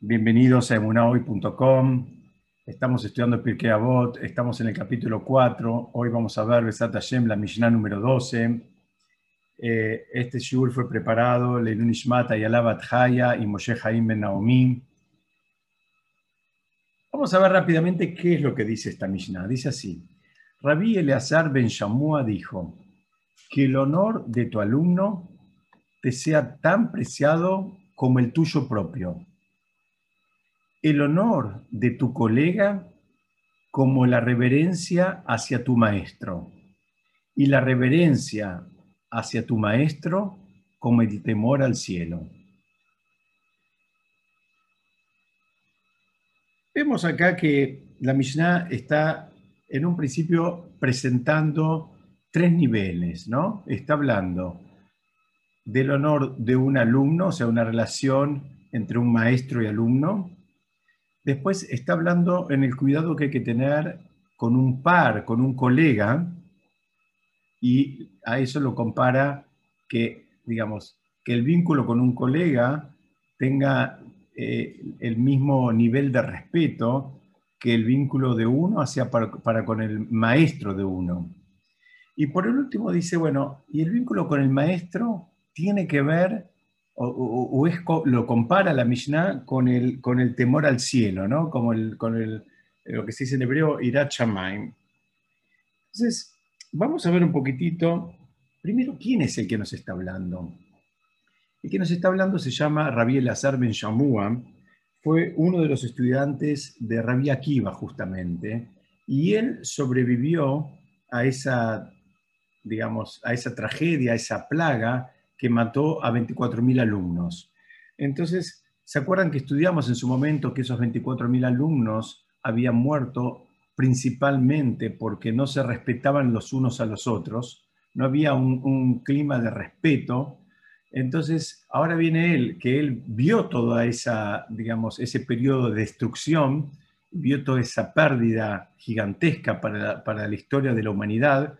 Bienvenidos a emunahoy.com. Estamos estudiando Pirkei Avot, estamos en el capítulo 4. Hoy vamos a ver Besat Hashem, la Mishnah número 12. Eh, este shiur fue preparado Leilun Ishmata y Haya y Moshe Haim Ben Naomi. Vamos a ver rápidamente qué es lo que dice esta Mishnah. Dice así: Rabbi Eleazar Ben Shamua dijo: Que el honor de tu alumno te sea tan preciado como el tuyo propio el honor de tu colega como la reverencia hacia tu maestro y la reverencia hacia tu maestro como el temor al cielo. Vemos acá que la Mishnah está en un principio presentando tres niveles, ¿no? Está hablando del honor de un alumno, o sea, una relación entre un maestro y alumno, Después está hablando en el cuidado que hay que tener con un par, con un colega, y a eso lo compara que, digamos, que el vínculo con un colega tenga eh, el mismo nivel de respeto que el vínculo de uno hacia para, con el maestro de uno. Y por el último dice, bueno, y el vínculo con el maestro tiene que ver o, es, lo compara la Mishnah con el, con el temor al cielo, ¿no? Como el, con el, lo que se dice en hebreo, Irat Shamaim. Entonces, vamos a ver un poquitito, primero, ¿quién es el que nos está hablando? El que nos está hablando se llama Rabbi Elazar Ben Shamua, fue uno de los estudiantes de Rabbi Akiva, justamente, y él sobrevivió a esa, digamos, a esa tragedia, a esa plaga que mató a 24.000 alumnos. Entonces, ¿se acuerdan que estudiamos en su momento que esos 24.000 alumnos habían muerto principalmente porque no se respetaban los unos a los otros? No había un, clima de respeto. Entonces, ahora viene él, que él vio toda esa, digamos, ese periodo de destrucción, vio toda esa pérdida gigantesca para para la historia de la humanidad,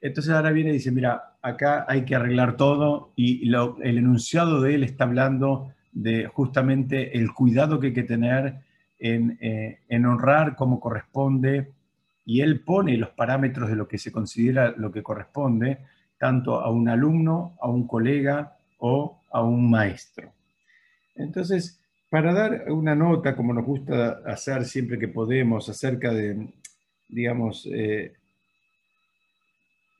entonces ahora viene y dice, mira, acá hay que arreglar todo y el enunciado de él está hablando de justamente el cuidado que hay que tener eh, en, honrar como corresponde y él pone los parámetros de lo que se considera lo que corresponde tanto a un alumno, a un colega o a un maestro. Entonces, para dar una nota, como nos gusta hacer siempre que podemos, acerca de, digamos, eh,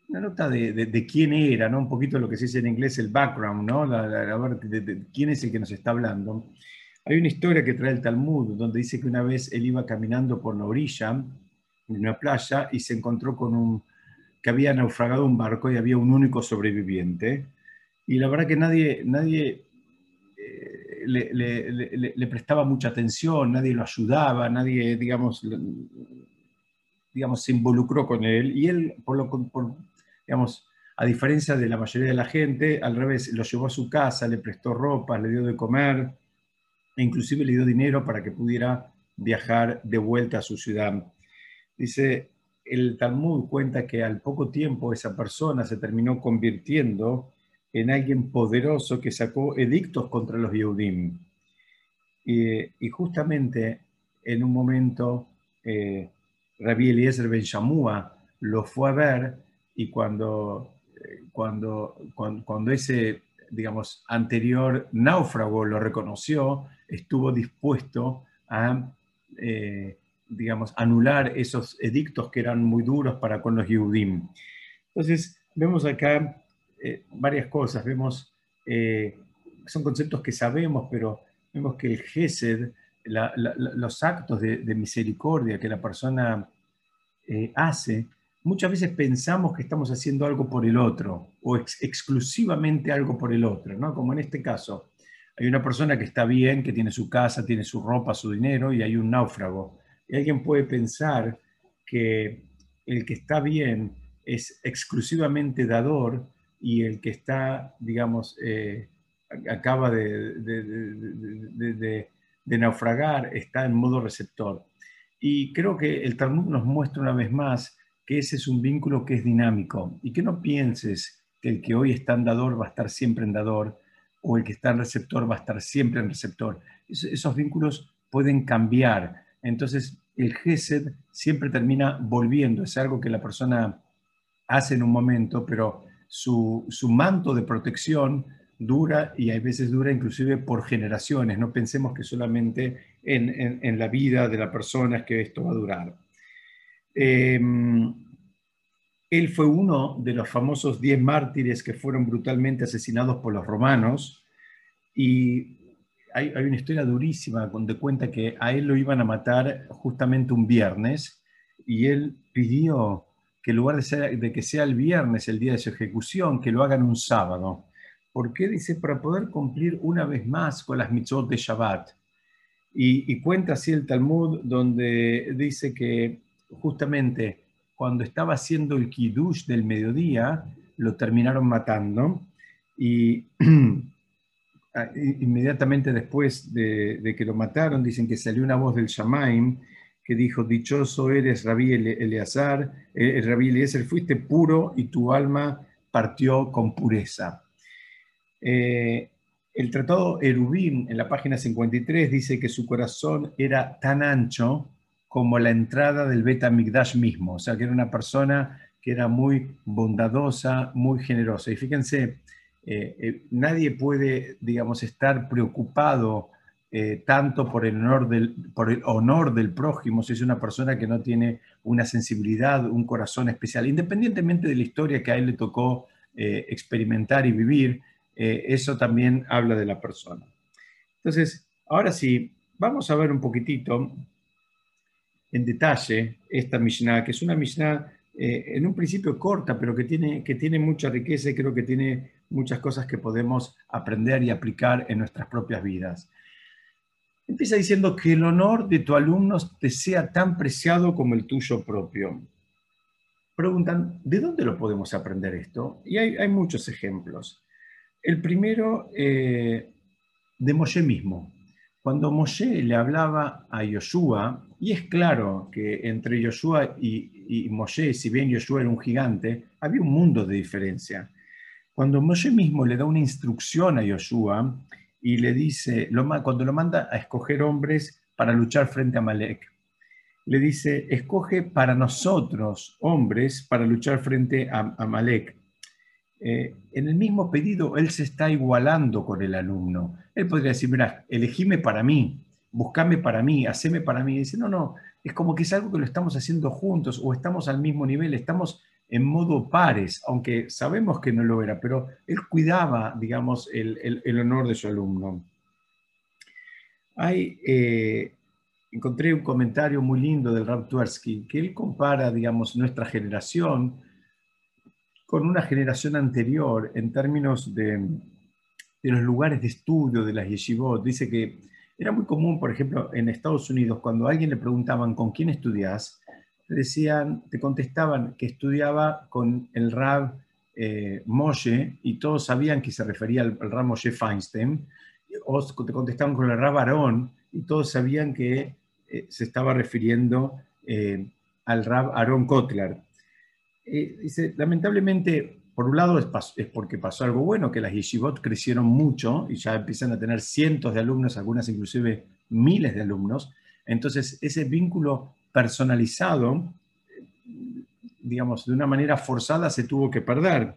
una nota de, quién era, ¿no? Un poquito lo que se dice en inglés el background, ¿no? La, ver de, quién es el que nos está hablando. Hay una historia que trae el Talmud, donde dice que una vez él iba caminando por la orilla, en una playa, y se encontró con un, que había naufragado un barco y había un único sobreviviente. Y la verdad que nadie, nadie eh, le, prestaba mucha atención, nadie lo ayudaba, nadie, digamos, digamos, se involucró con él. Y él, por lo, por, digamos, a diferencia de la mayoría de la gente, al revés, lo llevó a su casa, le prestó ropa, le dio de comer, e inclusive le dio dinero para que pudiera viajar de vuelta a su ciudad. Dice, el Talmud cuenta que al poco tiempo esa persona se terminó convirtiendo en alguien poderoso que sacó edictos contra los Yehudim. Y, justamente en un momento, eh, Rabbi Eliezer Ben Shamua lo fue a ver y cuando, eh, cuando, cuando, ese, digamos, anterior náufrago lo reconoció, estuvo dispuesto a, eh, digamos, anular esos edictos que eran muy duros para con los Yehudim. Entonces, vemos acá eh, varias cosas, vemos, son conceptos que sabemos, pero vemos que el Gesed, los actos de, de, misericordia que la persona hace, muchas veces pensamos que estamos haciendo algo por el otro o exclusivamente algo por el otro, ¿no? Como en este caso, hay una persona que está bien, que tiene su casa, tiene su ropa, su dinero y hay un náufrago. Y alguien puede pensar que el que está bien es exclusivamente dador y el que está, digamos, eh, acaba de, de, naufragar está en modo receptor. Y creo que el Talmud nos muestra una vez más que ese es un vínculo que es dinámico y que no pienses que el que hoy está en dador va a estar siempre en dador o el que está en receptor va a estar siempre en receptor. esos vínculos pueden cambiar. Entonces, el GESED siempre termina volviendo. Es algo que la persona hace en un momento, pero su, manto de protección dura y a veces dura inclusive por generaciones. No pensemos que solamente en, la vida de la persona es que esto va a durar. Em, él fue uno de los famosos diez mártires que fueron brutalmente asesinados por los romanos y hay, una historia durísima donde cuenta que a él lo iban a matar justamente un viernes y él pidió que en lugar de, que sea el viernes el día de su ejecución, que lo hagan un sábado. ¿Por qué? Dice, para poder cumplir una vez más con las mitzvot de Shabbat. Y cuenta así el Talmud, donde dice que justamente cuando estaba haciendo el kiddush del mediodía, lo terminaron matando y inmediatamente después de, que lo mataron, dicen que salió una voz del Shamaim que dijo, dichoso eres Rabí Eleazar, eh, Rabí Eliezer, fuiste puro y tu alma partió con pureza. Eh, el tratado Erubín, en la página 53, dice que su corazón era tan ancho como la entrada del Beta Migdash mismo, o sea, que era una persona que era muy bondadosa, muy generosa. Y fíjense, eh, eh, nadie puede, digamos, estar preocupado eh, tanto por el, honor del, por el honor del prójimo si es una persona que no tiene una sensibilidad, un corazón especial, independientemente de la historia que a él le tocó experimentar y vivir, eso también habla de la persona. Entonces, ahora sí, vamos a ver un poquitito en detalle esta Mishnah, que es una Mishnah en un principio corta, pero que tiene, que tiene mucha riqueza y creo que tiene muchas cosas que podemos aprender y aplicar en nuestras propias vidas. Empieza diciendo que el honor de tu alumno te sea tan preciado como el tuyo propio. Preguntan, ¿de dónde lo podemos aprender esto? Y hay, muchos ejemplos. El primero, eh, de Moshe mismo. Cuando Moshe le hablaba a Yoshua, y es claro que entre Yoshua y, y Moshe, si bien Yoshua era un gigante, había un mundo de diferencia. Cuando Moshe mismo le da una instrucción a Yoshua y le dice, cuando lo manda a escoger hombres para luchar frente a Malek, le dice, escoge para nosotros hombres para luchar frente a, Malek. Eh, en el mismo pedido, él se está igualando con el alumno. Él podría decir, mira, elegime para mí, buscame para mí, haceme para mí. Y dice, no, no, es como que es algo que lo estamos haciendo juntos o estamos al mismo nivel, estamos en modo pares, aunque sabemos que no lo era, pero él cuidaba, digamos, el, honor de su alumno. Eh, encontré un comentario muy lindo del Rab que él compara, digamos, nuestra generación con una generación anterior en términos de, de los lugares de estudio de las yeshivot. Dice que era muy común, por ejemplo, en Estados Unidos, cuando a alguien le preguntaban con quién estudias, te decían, te contestaban que estudiaba con el Rab eh, Moshe y todos sabían que se refería al, Rab Moshe Feinstein, o te contestaban con el Rab Aarón y todos sabían que eh, se estaba refiriendo eh, al Rab Aarón Kotler. Dice, lamentablemente, por un lado es, es, porque pasó algo bueno, que las yeshivot crecieron mucho y ya empiezan a tener cientos de alumnos, algunas inclusive miles de alumnos. Entonces, ese vínculo personalizado, digamos, de una manera forzada se tuvo que perder.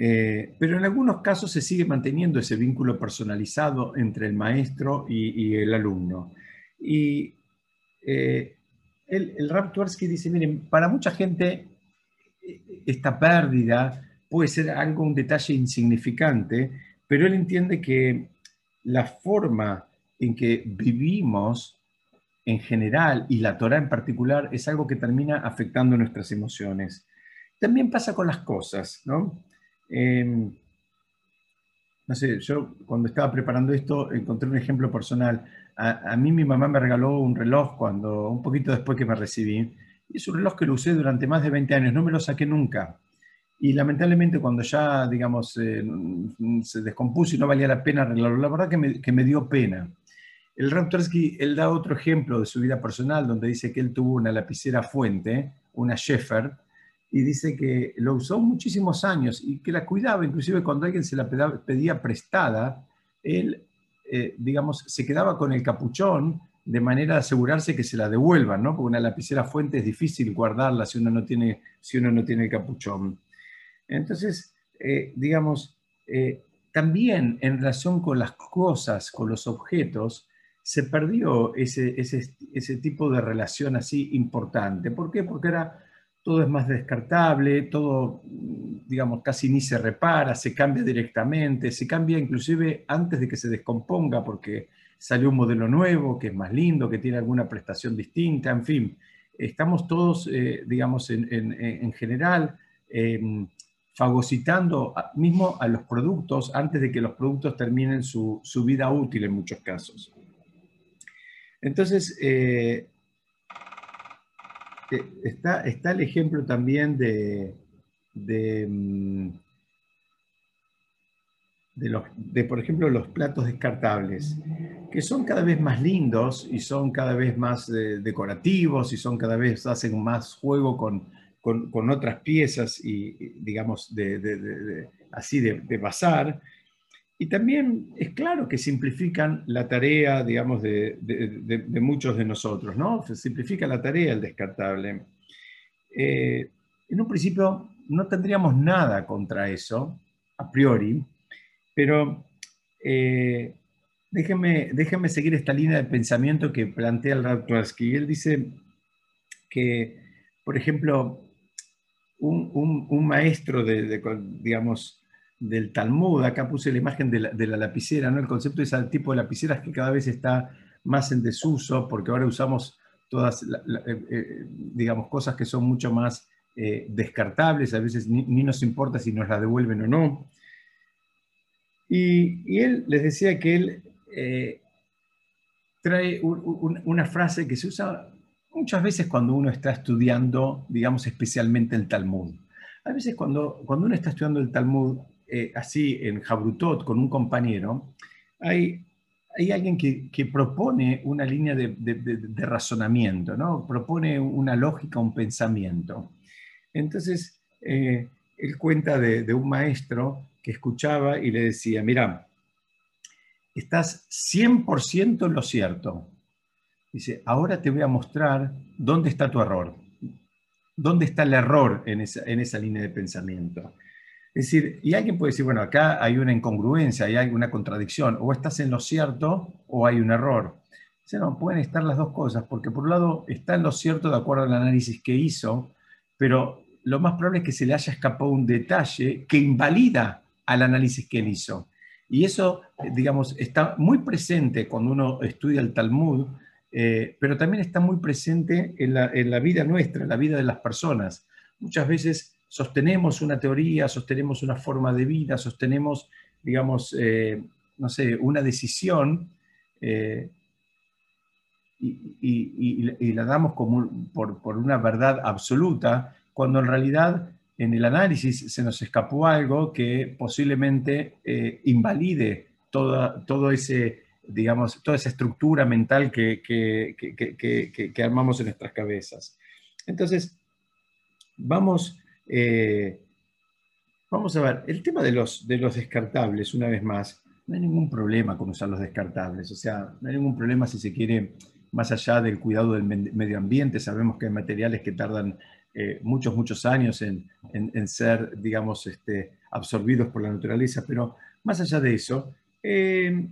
Eh, pero en algunos casos se sigue manteniendo ese vínculo personalizado entre el maestro y, el alumno. Y eh, el, el Rab dice, miren, para mucha gente esta pérdida puede ser algo, un detalle insignificante, pero él entiende que la forma en que vivimos en general y la Torah en particular es algo que termina afectando nuestras emociones. También pasa con las cosas, ¿no? Em, no sé, yo cuando estaba preparando esto encontré un ejemplo personal. A, mí mi mamá me regaló un reloj cuando, un poquito después que me recibí, es un reloj que lo usé durante más de 20 años, no me lo saqué nunca. Y lamentablemente cuando ya, digamos, eh, se descompuso y no valía la pena arreglarlo, la verdad que me, que me dio pena. El Raptorsky, él da otro ejemplo de su vida personal, donde dice que él tuvo una lapicera fuente, una Sheffer, y dice que lo usó muchísimos años y que la cuidaba, inclusive cuando alguien se la pedía prestada, él, eh, digamos, se quedaba con el capuchón de manera de asegurarse que se la devuelvan, ¿no? Porque una lapicera fuente es difícil guardarla si uno no tiene, si uno no tiene el capuchón. Entonces, eh, digamos, eh, también en relación con las cosas, con los objetos, se perdió ese, ese, ese tipo de relación así importante. ¿Por qué? Porque era todo es más descartable, todo, digamos, casi ni se repara, se cambia directamente, se cambia inclusive antes de que se descomponga porque salió un modelo nuevo que es más lindo, que tiene alguna prestación distinta, en fin, estamos todos, eh, digamos, en, general em, fagocitando mismo a los productos antes de que los productos terminen su, vida útil en muchos casos. Entonces, eh, está, está el ejemplo también de, de, mm, de, por ejemplo, los platos descartables, que son cada vez más lindos y son cada vez más eh, decorativos y son cada vez, hacen más juego con, con, otras piezas y, digamos, de, así de, bazar, y también es claro que simplifican la tarea, digamos, de, muchos de nosotros, ¿no? Se simplifica la tarea el descartable. Eh, en un principio no tendríamos nada contra eso, a priori, pero eh, déjeme, seguir esta línea de pensamiento que plantea el Radwarsky. Él dice que, por ejemplo, un, un maestro de, digamos, del Talmud, acá puse la imagen de la, lapicera, ¿no? el concepto de ese tipo de lapiceras que cada vez está más en desuso, porque ahora usamos todas, eh, eh, digamos, cosas que son mucho más eh, descartables, a veces ni, nos importa si nos la devuelven o no. Y, él les decía que él trae una frase que se usa muchas veces cuando uno está estudiando, digamos, especialmente el Talmud. A veces cuando, cuando uno está estudiando el Talmud, eh, así en Jabrutot con un compañero, hay, hay alguien que, propone una línea de, de, razonamiento, ¿no? propone una lógica, un pensamiento. Entonces, eh, él cuenta de, un maestro que escuchaba y le decía, mira, estás 100% en lo cierto. Dice, ahora te voy a mostrar dónde está tu error, dónde está el error en esa, en esa línea de pensamiento. Es decir, y alguien puede decir, bueno, acá hay una incongruencia, hay una contradicción, o estás en lo cierto o hay un error. Dice, no, pueden estar las dos cosas, porque por un lado está en lo cierto de acuerdo al análisis que hizo, pero lo más probable es que se le haya escapado un detalle que invalida al análisis que él hizo. Y eso, digamos, está muy presente cuando uno estudia el Talmud, eh, pero también está muy presente en la, en la vida nuestra, en la vida de las personas. Muchas veces sostenemos una teoría, sostenemos una forma de vida, sostenemos, digamos, eh, no sé, una decisión eh, y, la damos como por, una verdad absoluta, cuando en realidad en el análisis se nos escapó algo que posiblemente eh, invalide toda, todo ese, digamos, toda esa estructura mental que, que armamos en nuestras cabezas. Entonces, vamos eh, vamos a ver, el tema de los, de los descartables, una vez más, no hay ningún problema con usar los descartables, o sea, no hay ningún problema si se quiere, más allá del cuidado del medio ambiente, sabemos que hay materiales que tardan eh, muchos, muchos años en, ser, digamos, este, absorbidos por la naturaleza, pero más allá de eso, eh,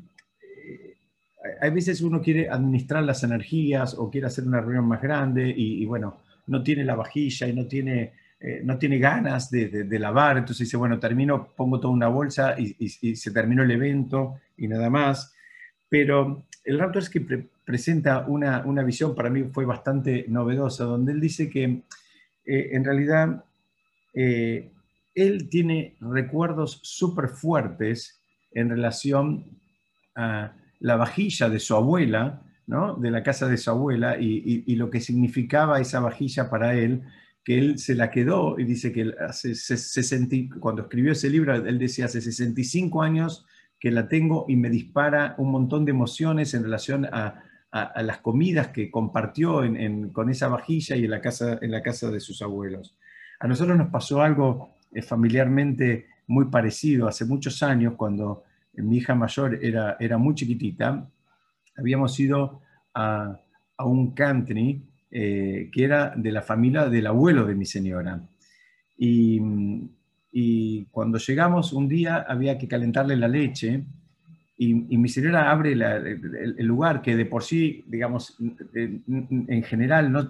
hay veces uno quiere administrar las energías o quiere hacer una reunión más grande y bueno, no tiene la vajilla y no tiene eh, no tiene ganas de, lavar, entonces dice, bueno, termino, pongo toda una bolsa y, se terminó el evento y nada más. Pero el Raptor es que presenta una, visión, para mí fue bastante novedosa, donde él dice que eh, en realidad eh, él tiene recuerdos súper fuertes en relación a la vajilla de su abuela, ¿no? de la casa de su abuela, y lo que significaba esa vajilla para él, que él se la quedó y dice que hace cuando escribió ese libro, él decía hace 65 años que la tengo y me dispara un montón de emociones en relación a, las comidas que compartió con esa vajilla y en la, casa, en la casa de sus abuelos. A nosotros nos pasó algo eh, familiarmente muy parecido hace muchos años, cuando mi hija mayor era, era muy chiquitita, habíamos ido a, un country eh, que era de la familia del abuelo de mi señora. Y, cuando llegamos un día había que calentarle la leche y, mi señora abre el, lugar que de por sí, digamos, en, general no,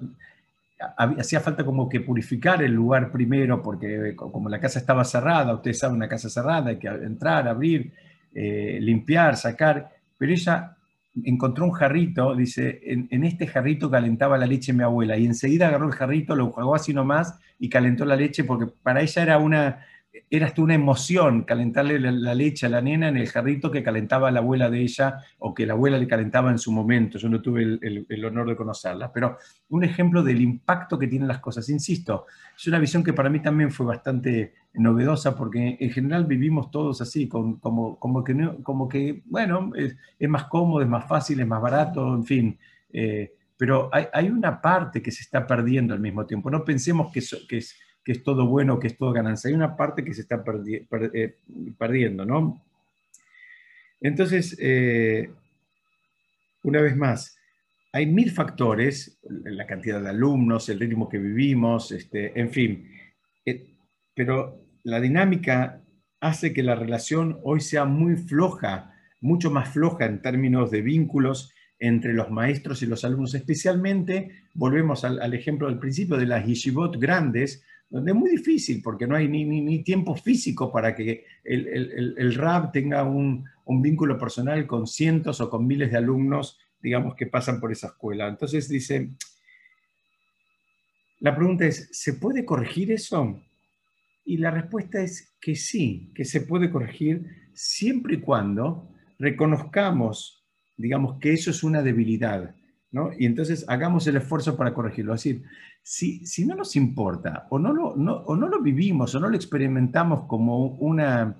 hacía falta como que purificar el lugar primero, porque como la casa estaba cerrada, ustedes saben, una casa cerrada, hay que entrar, abrir, eh, limpiar, sacar, pero ella encontró un jarrito, dice, en, este jarrito calentaba la leche mi abuela, y enseguida agarró el jarrito, lo jugó así nomás y calentó la leche, porque para ella era una, era hasta una emoción calentarle la, leche a la nena en el jarrito que calentaba la abuela de ella o que la abuela le calentaba en su momento. Yo no tuve el, honor de conocerla, pero un ejemplo del impacto que tienen las cosas. Insisto, es una visión que para mí también fue bastante novedosa porque en general vivimos todos así, como, como, que, bueno, es, más cómodo, es más fácil, es más barato, en fin. Eh, pero hay, una parte que se está perdiendo al mismo tiempo. No pensemos que, que es que es todo bueno, que es todo ganancia. Hay una parte que se está eh, perdiendo, ¿no? Entonces, eh, una vez más, hay mil factores, la cantidad de alumnos, el ritmo que vivimos, este, en fin, eh, pero la dinámica hace que la relación hoy sea muy floja, mucho más floja en términos de vínculos entre los maestros y los alumnos, especialmente, volvemos al, ejemplo del principio de las yeshivot grandes, donde es muy difícil porque no hay ni, ni, tiempo físico para que el, el, el RAB tenga un, un, vínculo personal con cientos o con miles de alumnos, digamos, que pasan por esa escuela. Entonces dice, la pregunta es, ¿se puede corregir eso? Y la respuesta es que sí, que se puede corregir siempre y cuando reconozcamos, digamos, que eso es una debilidad, ¿no? Y entonces hagamos el esfuerzo para corregirlo. Es decir, si, no nos importa o no, lo, vivimos o no lo experimentamos como, una,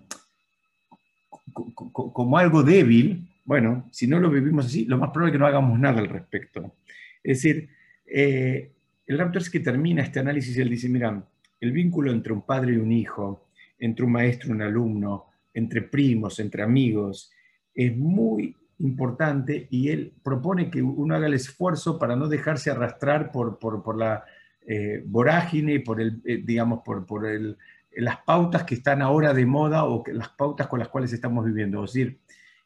como algo débil, bueno, si no lo vivimos así, lo más probable es que no hagamos nada al respecto. Es decir, eh, el Raptor es que termina este análisis él dice, mira, el vínculo entre un padre y un hijo, entre un maestro y un alumno, entre primos, entre amigos, es muy importante y él propone que uno haga el esfuerzo para no dejarse arrastrar por, por, la eh, vorágine, por el, eh, digamos, por, por el, las pautas que están ahora de moda o que, las pautas con las cuales estamos viviendo. Es decir,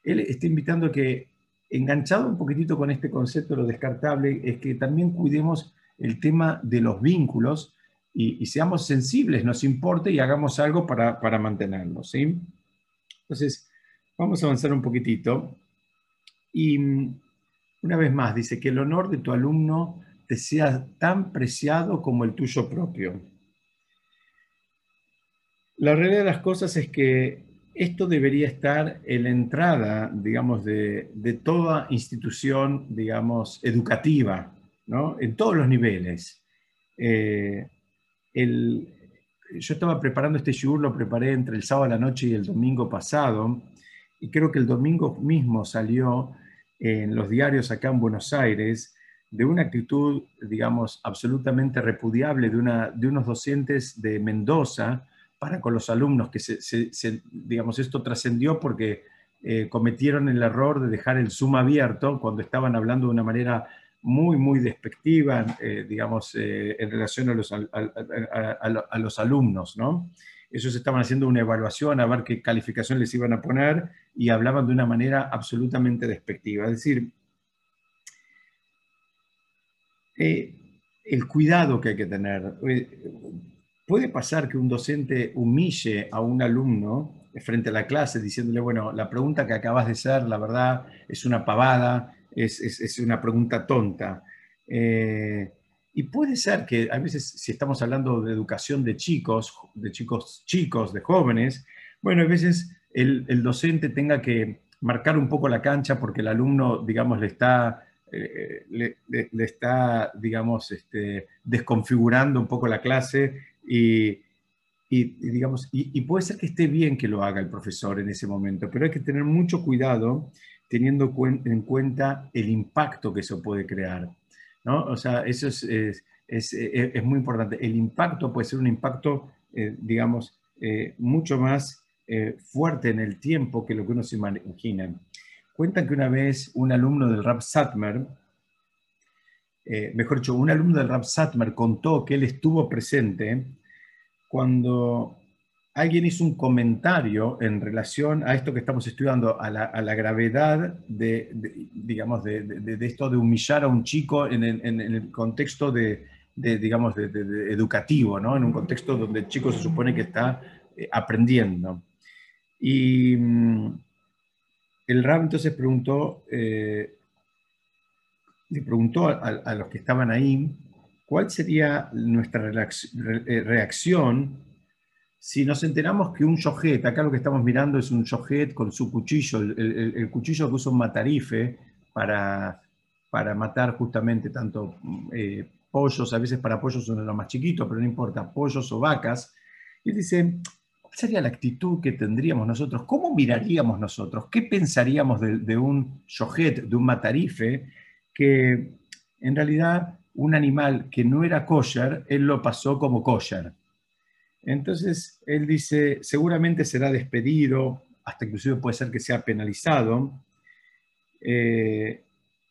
él está invitando a que, enganchado un poquitito con este concepto de lo descartable, es que también cuidemos el tema de los vínculos y, seamos sensibles, nos importe y hagamos algo para, para mantenerlos. ¿sí? Entonces, vamos a avanzar un poquitito. Y mm, una vez más, dice que el honor de tu alumno sea tan preciado como el tuyo propio. La realidad de las cosas es que esto debería estar en la entrada, digamos, de, toda institución, digamos, educativa, ¿no? En todos los niveles. Eh, yo estaba preparando este shiur, lo preparé entre el sábado a la noche y el domingo pasado, y creo que el domingo mismo salió en los diarios acá en Buenos Aires de una actitud, digamos, absolutamente repudiable de, una, de unos docentes de Mendoza para con los alumnos, que se, digamos, esto trascendió porque eh, cometieron el error de dejar el Zoom abierto cuando estaban hablando de una manera muy, muy despectiva, eh, digamos, eh, en relación a los, a los alumnos, ¿no? ellos estaban haciendo una evaluación a ver qué calificación les iban a poner y hablaban de una manera absolutamente despectiva. Es decir, eh, el cuidado que hay que tener. Eh, puede pasar que un docente humille a un alumno frente a la clase diciéndole, bueno, la pregunta que acabas de hacer, la verdad, es una pavada, es, una pregunta tonta. Eh, y puede ser que a veces, si estamos hablando de educación de chicos, de chicos chicos, de jóvenes, bueno, a veces el, docente tenga que marcar un poco la cancha porque el alumno, digamos, le está, eh, le, está digamos, este, desconfigurando un poco la clase y, digamos, y, puede ser que esté bien que lo haga el profesor en ese momento, pero hay que tener mucho cuidado teniendo en cuenta el impacto que eso puede crear. ¿no? O sea, eso es, es, muy importante. El impacto puede ser un impacto, digamos, mucho más fuerte en el tiempo que lo que uno se imagina. Cuentan que una vez un alumno del Rap Satmer, mejor dicho, un alumno del Rap Satmer contó que él estuvo presente cuando alguien hizo un comentario en relación a esto que estamos estudiando, a la, gravedad de, digamos, de, esto de humillar a un chico en el, contexto de, digamos, educativo, ¿no? en un contexto donde el chico se supone que está eh, aprendiendo. Y mm, el Rab entonces preguntó, eh, le preguntó a, los que estaban ahí, ¿cuál sería nuestra eh, reacción si nos enteramos que un yojet, acá lo que estamos mirando es un yojet con su cuchillo, el, cuchillo que usa un matarife para, para matar justamente tanto eh, pollos, a veces para pollos son los más chiquitos, pero no importa, pollos o vacas. Y dice, ¿cuál sería la actitud que tendríamos nosotros? ¿Cómo miraríamos nosotros? ¿Qué pensaríamos de, un yojet, de un matarife, que en realidad un animal que no era kosher, él lo pasó como kosher? Entonces, él dice, seguramente será despedido, hasta inclusive puede ser que sea penalizado, eh,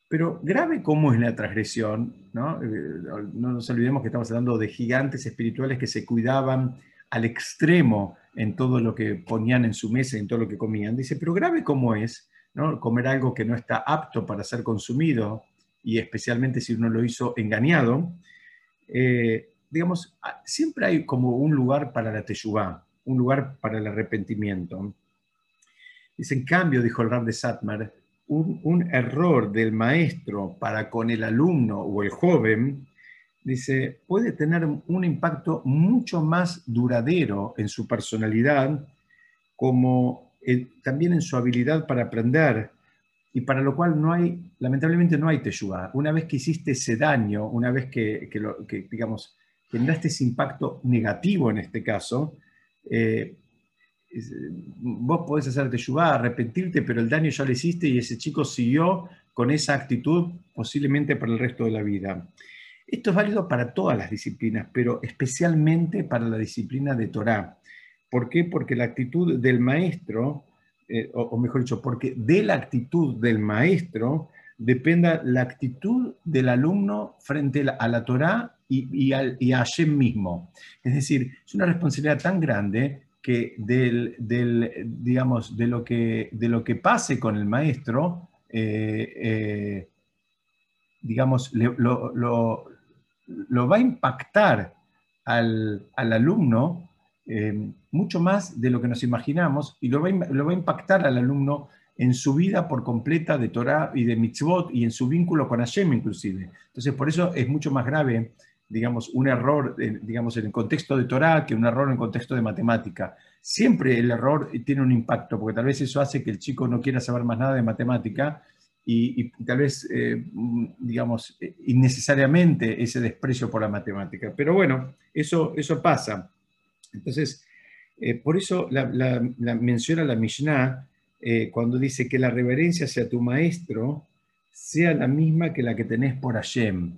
pero grave como es la transgresión, ¿no? Eh, no nos olvidemos que estamos hablando de gigantes espirituales que se cuidaban al extremo en todo lo que ponían en su mesa, en todo lo que comían. Dice, pero grave como es, ¿no? Comer algo que no está apto para ser consumido, y especialmente si uno lo hizo engañado, eh, digamos, ah, siempre hay como un lugar para la teshuvá, un lugar para el arrepentimiento. Dice, en cambio, dijo el Rab de Satmar, un, error del maestro para con el alumno o el joven, dice, puede tener un impacto mucho más duradero en su personalidad, como también en su habilidad para aprender, y para lo cual no hay, lamentablemente no hay teshuvá. Una vez que hiciste ese daño, una vez que, que, lo, que digamos, generaste ese impacto negativo en este caso, eh, vos podés hacerte ayudar, arrepentirte, pero el daño ya lo hiciste y ese chico siguió con esa actitud posiblemente para el resto de la vida. Esto es válido para todas las disciplinas, pero especialmente para la disciplina de Torah. ¿Por qué? Porque la actitud del maestro, eh, o, mejor dicho, porque de la actitud del maestro dependa la actitud del alumno frente a la Torah y, a, Hashem mismo. Es decir, es una responsabilidad tan grande que del, digamos, de, lo que, de lo que pase con el maestro, eh, eh, digamos, lo, va a impactar al, alumno eh, mucho más de lo que nos imaginamos y lo va, lo va a impactar al alumno en su vida por completa de Torah y de mitzvot y en su vínculo con Hashem inclusive. Entonces, por eso es mucho más grave digamos, un error, digamos, en el contexto de Torah que un error en el contexto de matemática. Siempre el error tiene un impacto, porque tal vez eso hace que el chico no quiera saber más nada de matemática y, tal vez, eh, digamos, innecesariamente ese desprecio por la matemática. Pero bueno, eso, eso pasa. Entonces, eh, por eso la, menciona la Mishnah eh, cuando dice que la reverencia hacia tu maestro sea la misma que la que tenés por Hashem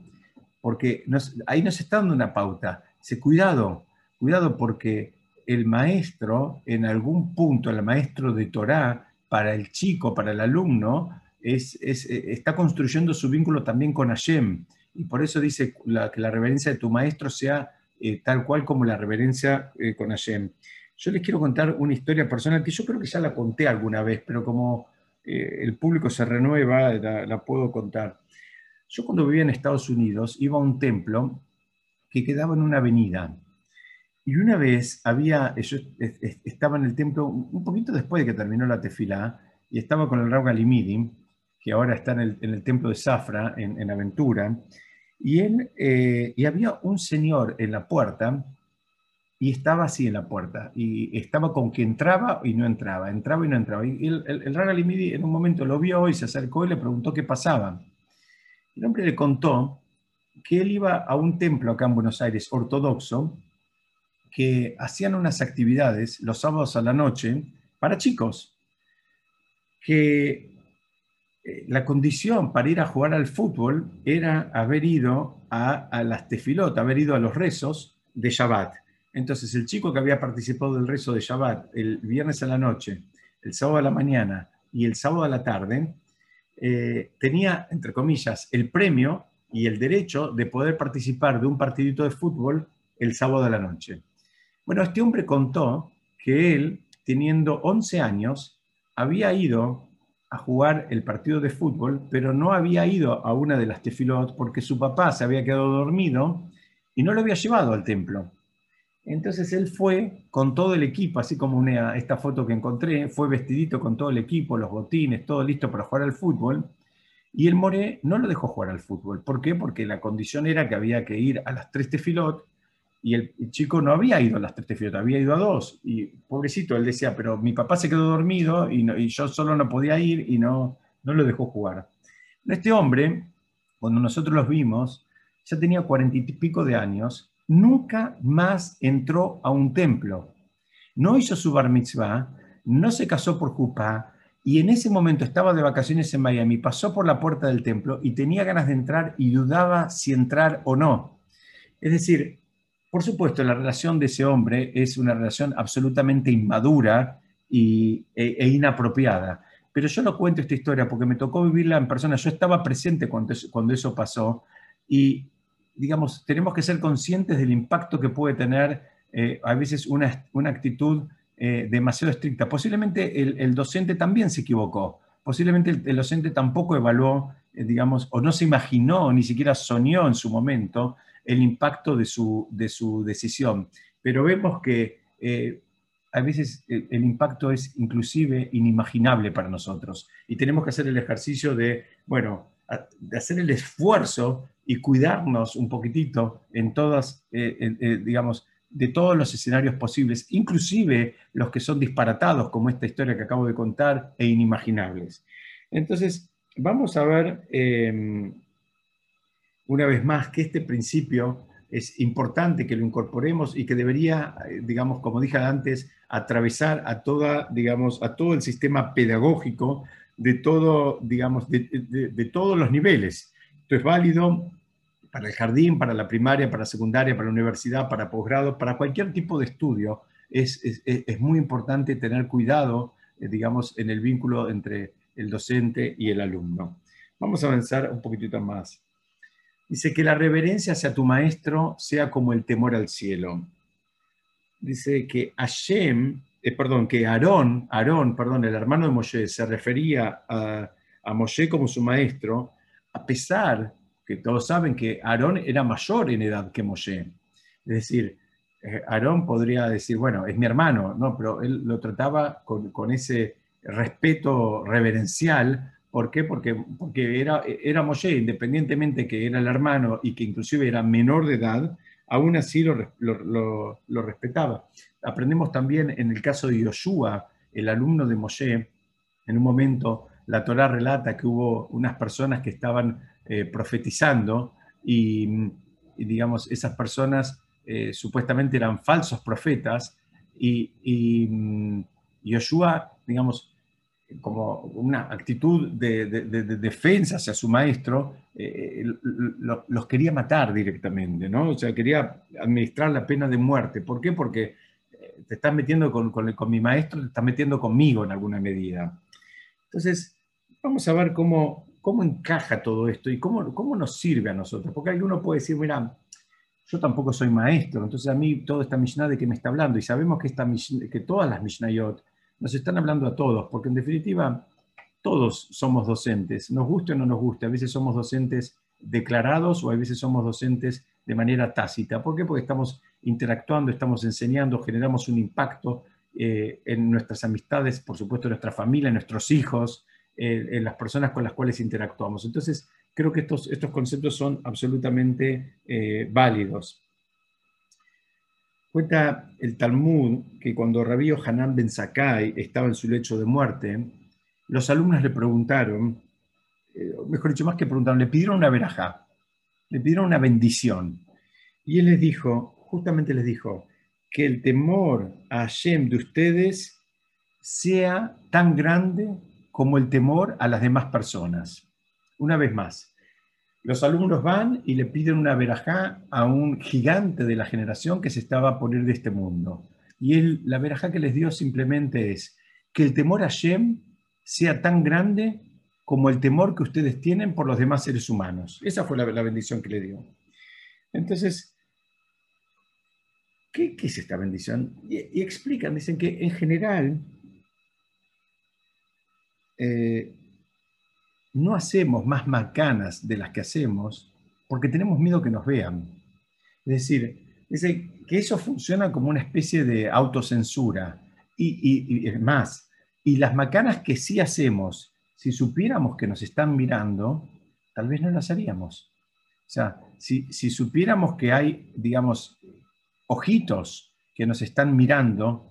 porque ahí nos está dando una pauta. Dice, cuidado, cuidado porque el maestro, en algún punto, el maestro de Torah, para el chico, para el alumno, es, está construyendo su vínculo también con Hashem. Y por eso dice que la reverencia de tu maestro sea eh, tal cual como la reverencia eh, con Hashem. Yo les quiero contar una historia personal que yo creo que ya la conté alguna vez, pero como eh, el público se renueva, la puedo contar. Yo cuando vivía en Estados Unidos iba a un templo que quedaba en una avenida. Y una vez había, yo estaba en el templo un poquito después de que terminó la tefilá, y estaba con el Raúl Galimidi, que ahora está en el, templo de Zafra, en, Aventura, y, él, eh, y había un señor en la puerta, y estaba así en la puerta, y estaba con que entraba y no entraba, entraba y no entraba. Y el, el, el en un momento lo vio y se acercó y le preguntó qué pasaba. El hombre le contó que él iba a un templo acá en Buenos Aires, ortodoxo, que hacían unas actividades los sábados a la noche para chicos, que la condición para ir a jugar al fútbol era haber ido a, a las tefilot, haber ido a los rezos de Shabbat. Entonces, el chico que había participado del rezo de Shabbat el viernes a la noche, el sábado a la mañana y el sábado a la tarde, eh, tenía, entre comillas, el premio y el derecho de poder participar de un partidito de fútbol el sábado a la noche. Bueno, este hombre contó que él, teniendo 11 años, había ido a jugar el partido de fútbol, pero no había ido a una de las tefilot porque su papá se había quedado dormido y no lo había llevado al templo. Entonces él fue con todo el equipo, así como esta foto que encontré, fue vestidito con todo el equipo, los botines, todo listo para jugar al fútbol. Y el More no lo dejó jugar al fútbol. ¿Por qué? Porque la condición era que había que ir a las tres tefilot y el, chico no había ido a las tres tefilot, había ido a dos. Y pobrecito, él decía, pero mi papá se quedó dormido y, y yo solo no podía ir y no, no lo dejó jugar. Este hombre, cuando nosotros los vimos, ya tenía cuarenta y pico de años nunca más entró a un templo. No hizo su bar mitzvah, no se casó por Jupá, y en ese momento estaba de vacaciones en Miami, pasó por la puerta del templo y tenía ganas de entrar y dudaba si entrar o no. Es decir, por supuesto, la relación de ese hombre es una relación absolutamente inmadura y, e, e inapropiada. Pero yo no cuento esta historia porque me tocó vivirla en persona. Yo estaba presente cuando cuando eso pasó y digamos, tenemos que ser conscientes del impacto que puede tener eh, a veces una, una actitud eh, demasiado estricta. Posiblemente el, docente también se equivocó, posiblemente el, docente tampoco evaluó, eh, digamos, o no se imaginó, ni siquiera soñó en su momento el impacto de su, de su decisión. Pero vemos que a veces el, impacto es inclusive inimaginable para nosotros y tenemos que hacer el ejercicio de, bueno, de hacer el esfuerzo y cuidarnos un poquitito en todas, eh, eh, digamos, de todos los escenarios posibles, inclusive los que son disparatados, como esta historia que acabo de contar, e inimaginables. Entonces, vamos a ver una vez más que este principio es importante que lo incorporemos y que debería, eh, digamos, como dije antes, atravesar a, toda, digamos, a todo el sistema pedagógico de, todo, digamos, de todos los niveles. Esto es válido para el jardín, para la primaria, para la secundaria, para la universidad, para posgrado, para cualquier tipo de estudio. Es, muy importante tener cuidado, eh, digamos, en el vínculo entre el docente y el alumno. Vamos a avanzar un poquitito más. Dice que la reverencia hacia tu maestro sea como el temor al cielo. Dice que Hashem, eh, perdón, que Aarón, Aarón, perdón, el hermano de Moshe, se refería a, a Moshe como su maestro, a pesar todos saben que Aarón era mayor en edad que Moshe. Es decir, eh, Aarón podría decir, bueno, es mi hermano, ¿no? pero él lo trataba con, ese respeto reverencial. ¿Por qué? Porque, porque era, era Moshe, independientemente que era el hermano y que inclusive era menor de edad, aún así lo, respetaba. Aprendemos también en el caso de Yoshua, el alumno de Moshe, en un momento la Torah relata que hubo unas personas que estaban eh, profetizando y, digamos, esas personas eh, supuestamente eran falsos profetas y, y, mm, Yoshua, digamos, como una actitud de, defensa hacia su maestro, eh, los quería matar directamente, ¿no? O sea, quería administrar la pena de muerte. ¿Por qué? Porque te estás metiendo con, con, con mi maestro, te estás metiendo conmigo en alguna medida. Entonces, vamos a ver cómo, ¿Cómo encaja todo esto y cómo, cómo nos sirve a nosotros? Porque alguno puede decir, mira, yo tampoco soy maestro, entonces a mí toda esta Mishnah de qué me está hablando, y sabemos que, esta, que todas las Mishnayot nos están hablando a todos, porque en definitiva todos somos docentes, nos guste o no nos guste, a veces somos docentes declarados o a veces somos docentes de manera tácita. ¿Por qué? Porque estamos interactuando, estamos enseñando, generamos un impacto eh, en nuestras amistades, por supuesto, en nuestra familia, en nuestros hijos, en las personas con las cuales interactuamos. Entonces, creo que estos, estos conceptos son absolutamente eh, válidos. Cuenta el Talmud que cuando Rabí Hanan Ben Sakai estaba en su lecho de muerte, los alumnos le preguntaron, eh, mejor dicho, más que preguntaron, le pidieron una veraja, le pidieron una bendición. Y él les dijo, justamente les dijo, que el temor a Hashem de ustedes sea tan grande como el temor a las demás personas. Una vez más, los alumnos van y le piden una verajá a un gigante de la generación que se estaba a poner de este mundo. Y él, la verajá que les dio simplemente es que el temor a Shem sea tan grande como el temor que ustedes tienen por los demás seres humanos. Esa fue la, bendición que le dio. Entonces, ¿qué, es esta bendición? Y, explican, dicen que en general eh, no hacemos más macanas de las que hacemos porque tenemos miedo que nos vean. Es decir, que eso funciona como una especie de autocensura. Y, es más, y las macanas que sí hacemos, si supiéramos que nos están mirando, tal vez no las haríamos. O sea, si, supiéramos que hay, digamos, ojitos que nos están mirando,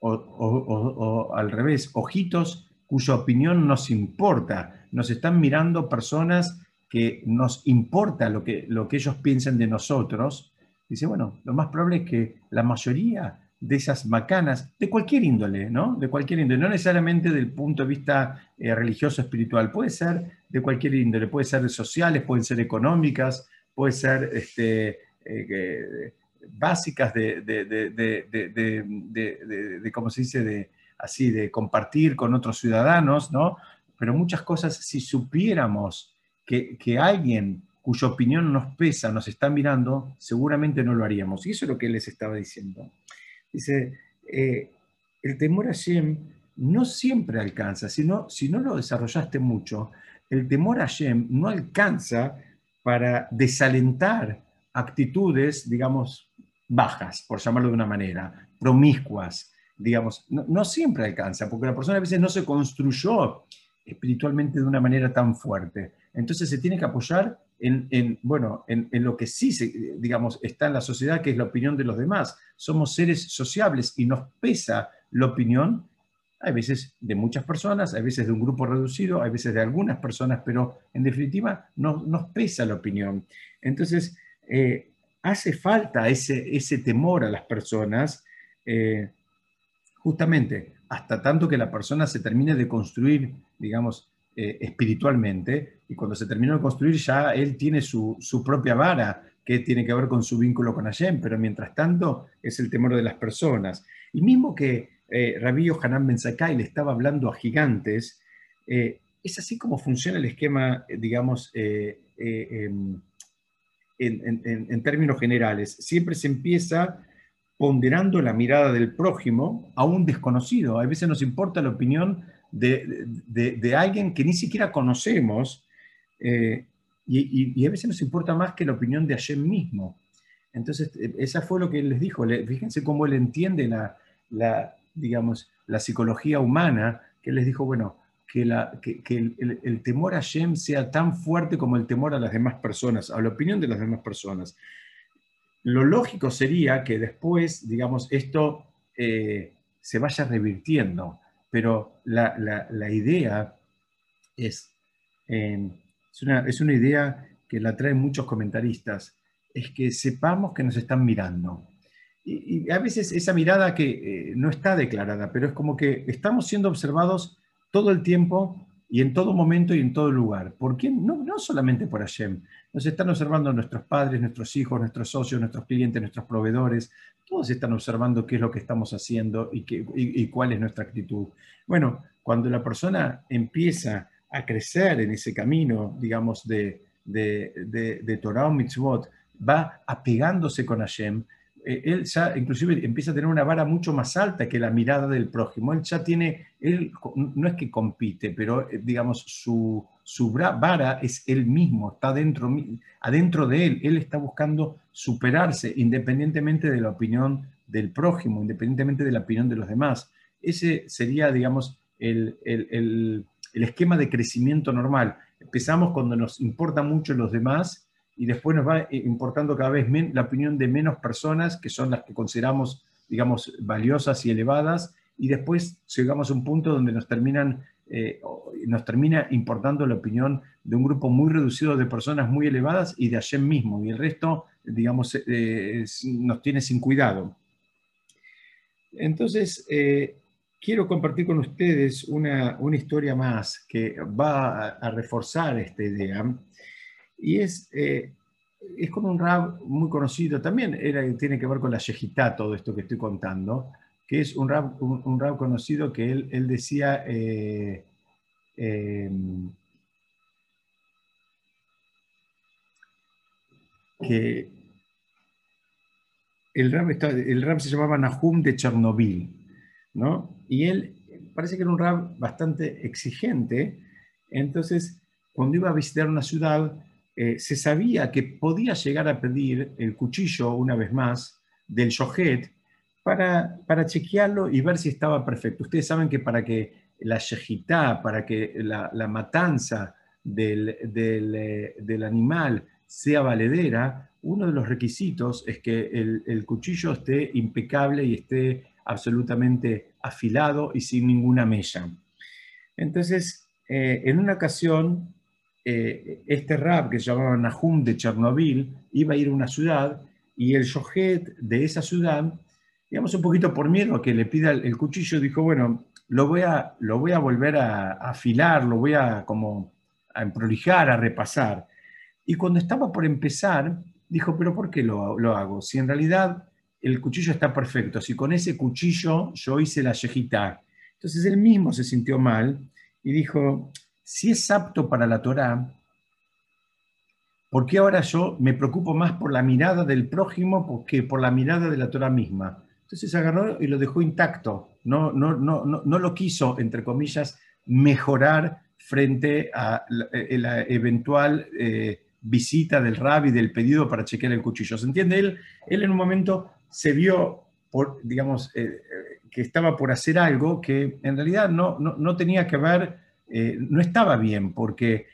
o al revés, ojitos cuya opinión nos importa. Nos están mirando personas que nos importa lo que, lo que ellos piensen de nosotros. Dice, bueno, lo más probable es que la mayoría de esas macanas, de cualquier índole, ¿no? De cualquier índole, no necesariamente del punto de vista eh, religioso, espiritual, puede ser de cualquier índole, puede ser sociales, pueden ser económicas, puede ser este, eh, básicas de, de, de, de, ¿cómo se dice?, de, así de compartir con otros ciudadanos, ¿no? Pero muchas cosas, si supiéramos que, alguien cuya opinión nos pesa, nos está mirando, seguramente no lo haríamos. Y eso es lo que les estaba diciendo. Dice, eh, el temor a Shem no siempre alcanza, sino, si no lo desarrollaste mucho, el temor a Shem no alcanza para desalentar actitudes, digamos, bajas, por llamarlo de una manera, promiscuas, digamos, no, siempre alcanza, porque la persona a veces no se construyó espiritualmente de una manera tan fuerte. Entonces se tiene que apoyar en, bueno, en, lo que sí, digamos, está en la sociedad, que es la opinión de los demás. Somos seres sociables y nos pesa la opinión, hay veces de muchas personas, hay veces de un grupo reducido, hay veces de algunas personas, pero en definitiva nos, nos pesa la opinión. Entonces, eh, hace falta ese, ese temor a las personas. Eh, justamente hasta tanto que la persona se termine de construir, digamos, eh, espiritualmente, y cuando se termina de construir ya él tiene su, propia vara, que tiene que ver con su vínculo con Hashem, pero mientras tanto es el temor de las personas. Y mismo que eh, Rabí Hanan Ben le estaba hablando a gigantes, eh, es así como funciona el esquema, eh, digamos, em, en, términos generales. Siempre se empieza ponderando la mirada del prójimo a un desconocido. A veces nos importa la opinión de, alguien que ni siquiera conocemos eh, y, a veces nos importa más que la opinión de Hashem mismo. Entonces, eh, esa fue lo que él les dijo. Fíjense cómo él entiende la, digamos, la psicología humana, que él les dijo, bueno, que, la, que, el, el, temor a Hashem sea tan fuerte como el temor a las demás personas, a la opinión de las demás personas lo lógico sería que después, digamos, esto eh, se vaya revirtiendo, pero la, idea es, es, una, idea que la traen muchos comentaristas, es que sepamos que nos están mirando. Y, a veces esa mirada que eh, no está declarada, pero es como que estamos siendo observados todo el tiempo y en todo momento y en todo lugar. ¿Por quién? No, no solamente por Hashem. Nos están observando nuestros padres, nuestros hijos, nuestros socios, nuestros clientes, nuestros proveedores. Todos están observando qué es lo que estamos haciendo y, qué, y, cuál es nuestra actitud. Bueno, cuando la persona empieza a crecer en ese camino, digamos, de, de, de, de Torah o Mitzvot, va apegándose con Hashem, él ya inclusive empieza a tener una vara mucho más alta que la mirada del prójimo. Él ya tiene, él no es que compite, pero eh, digamos su, su vara es él mismo, está dentro, adentro de él. Él está buscando superarse independientemente de la opinión del prójimo, independientemente de la opinión de los demás. Ese sería, digamos, el, el, el esquema de crecimiento normal. Empezamos cuando nos importa mucho los demás y después nos va importando cada vez la opinión de menos personas, que son las que consideramos, digamos, valiosas y elevadas, y después llegamos a un punto donde nos, terminan, eh, nos termina importando la opinión de un grupo muy reducido de personas muy elevadas y de Hashem mismo, y el resto, digamos, eh, nos tiene sin cuidado. Entonces, eh, quiero compartir con ustedes una, una historia más que va a, reforzar esta idea. Y es, eh, es con un rab muy conocido, también era, tiene que ver con la yejitá, todo esto que estoy contando, que es un rab, un, rab conocido que él, él decía... Eh, em, que el rab, el rab se llamaba Nahum de Chernobyl, ¿no? Y él parece que era un rab bastante exigente, entonces cuando iba a visitar una ciudad, eh, se sabía que podía llegar a pedir el cuchillo, una vez más, del shohet para, para chequearlo y ver si estaba perfecto. Ustedes saben que para que la shejitá, para que la, matanza del, eh, del, animal sea valedera, uno de los requisitos es que el, el cuchillo esté impecable y esté absolutamente afilado y sin ninguna mella. Entonces, eh, en una ocasión, eh, este rab que se llamaba Nahum de Chernobyl iba a ir a una ciudad y el shohet de esa ciudad, digamos un poquito por miedo a que le pida el, cuchillo, dijo, bueno, lo voy a, lo voy a volver a, afilar, lo voy a como a prolijar, a repasar. Y cuando estaba por empezar, dijo, pero ¿por qué lo, lo hago? Si en realidad el cuchillo está perfecto, si con ese cuchillo yo hice la yejita. Entonces él mismo se sintió mal y dijo, si es apto para la Torá, ¿por qué ahora yo me preocupo más por la mirada del prójimo que por la mirada de la Torá misma? Entonces agarró y lo dejó intacto, no, no, no, no, lo quiso, entre comillas, mejorar frente a la, eventual eh, visita del rabbi, del pedido para chequear el cuchillo. ¿Se entiende? Él, él en un momento se vio, por, digamos, eh, eh, que estaba por hacer algo que en realidad no, no, tenía que ver, eh, no estaba bien, porque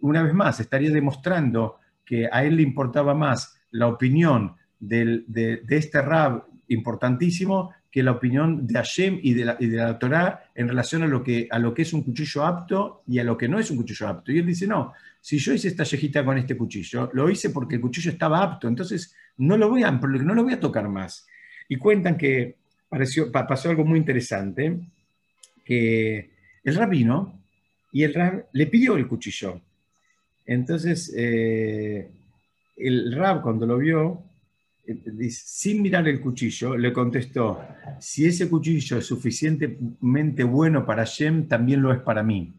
una vez más estaría demostrando que a él le importaba más la opinión de, este rab importantísimo que la opinión de Hashem y de la, y de la Torah en relación a lo, que, a lo que es un cuchillo apto y a lo que no es un cuchillo apto. Y él dice, no, si yo hice esta yejita con este cuchillo, lo hice porque el cuchillo estaba apto, entonces no lo voy a, no lo voy a tocar más. Y cuentan que pareció, pasó algo muy interesante, que el rabino y el rab le pidió el cuchillo. Entonces, eh, el rab cuando lo vio, eh, sin mirar el cuchillo, le contestó, si ese cuchillo es suficientemente bueno para Shem, también lo es para mí.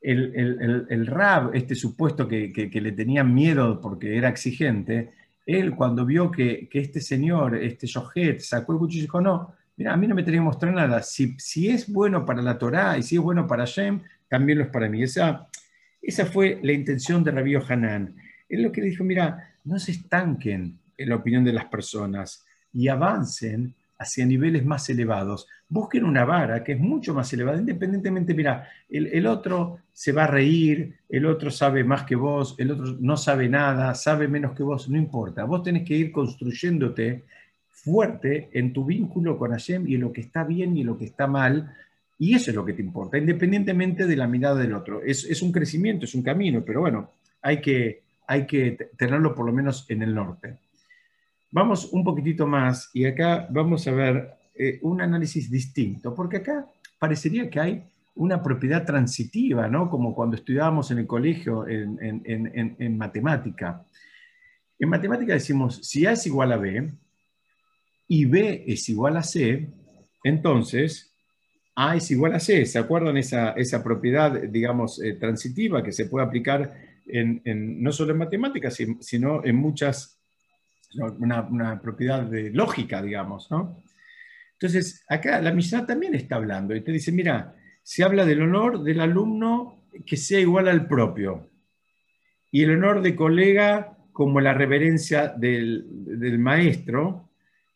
El, el, rab, este supuesto que, que, le tenían miedo porque era exigente, él cuando vio que, este señor, este Yohet, sacó el cuchillo dijo, no, mira, a mí no me tenía que mostrar nada. Si, es bueno para la Torá y si es bueno para Shem, también lo es para mí. Esa, esa fue la intención de Rabí Hanan. Él lo que dijo, mira, no se estanquen en la opinión de las personas y avancen hacia niveles más elevados. Busquen una vara que es mucho más elevada, independientemente, mira, el, otro se va a reír, el otro sabe más que vos, el otro no sabe nada, sabe menos que vos, no importa. Vos tenés que ir construyéndote fuerte en tu vínculo con Hashem y en lo que está bien y en lo que está mal, y eso es lo que te importa, independientemente de la mirada del otro. Es, es un crecimiento, es un camino, pero bueno, hay que, hay que tenerlo por lo menos en el norte. Vamos un poquitito más y acá vamos a ver eh, un análisis distinto, porque acá parecería que hay una propiedad transitiva, ¿no? Como cuando estudiábamos en el colegio en, en, matemática. En matemática decimos, si A es igual a B y B es igual a C, entonces A es igual a C. ¿Se acuerdan esa, esa propiedad, digamos, eh, transitiva que se puede aplicar en, no solo en matemáticas, sino en muchas una, propiedad de lógica, digamos, ¿no? Entonces, acá la Mishnah también está hablando y te dice, mira, se habla del honor del alumno que sea igual al propio y el honor de colega como la reverencia del, maestro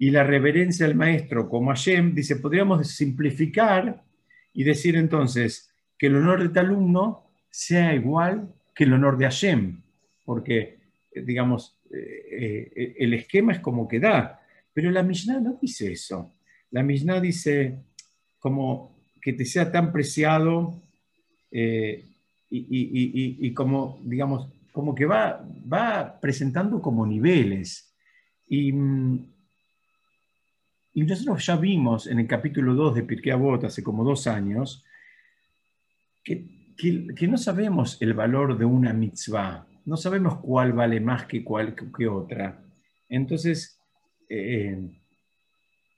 y la reverencia del maestro como Hashem, dice, podríamos simplificar y decir entonces que el honor de este alumno sea igual que el honor de Hashem, porque, digamos, eh, eh, el esquema es como que da, pero la Mishnah no dice eso. La Mishnah dice como que te sea tan preciado eh, y, como, digamos, como que va, va presentando como niveles. Y, Y nosotros ya vimos en el capítulo 2 de Pirkei Avot hace como dos años que, que, no sabemos el valor de una mitzvah, no sabemos cuál vale más que, cuál, que otra. Entonces, eh,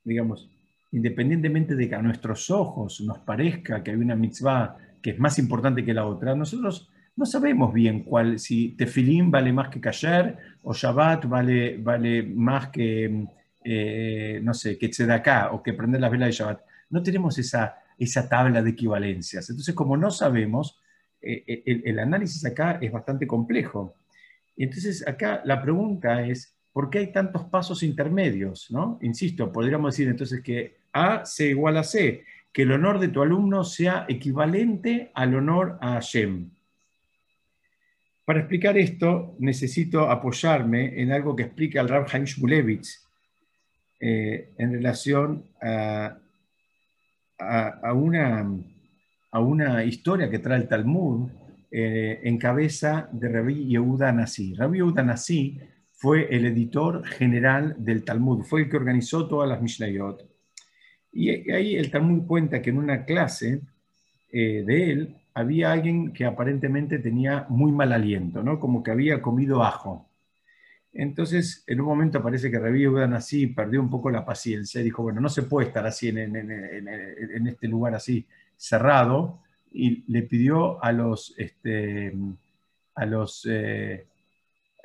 digamos, independientemente de que a nuestros ojos nos parezca que hay una mitzvah que es más importante que la otra, nosotros no sabemos bien cuál, si tefilín vale más que Kasher o Shabbat vale, vale más que, eh, no sé, que Tzedaká o que prender las velas de Shabbat. No tenemos esa, esa tabla de equivalencias. Entonces, como no sabemos, eh, eh, el, análisis acá es bastante complejo. Entonces, acá la pregunta es, ¿por qué hay tantos pasos intermedios? ¿no? Insisto, podríamos decir entonces que A C igual a C, que el honor de tu alumno sea equivalente al honor a Hashem. Para explicar esto, necesito apoyarme en algo que explica el Rab Haim Shmulevitz eh, en relación a, una, historia que trae el Talmud eh, en cabeza de Rabbi Yehuda Nasi. Rabbi Yehuda Nasi fue el editor general del Talmud, fue el que organizó todas las Mishnayot. Y ahí el Talmud cuenta que en una clase eh, de él había alguien que aparentemente tenía muy mal aliento, ¿no? como que había comido ajo. Entonces, en un momento parece que Rabí así, perdió un poco la paciencia y dijo, bueno, no se puede estar así en, este lugar así cerrado, y le pidió a los, este, a los eh,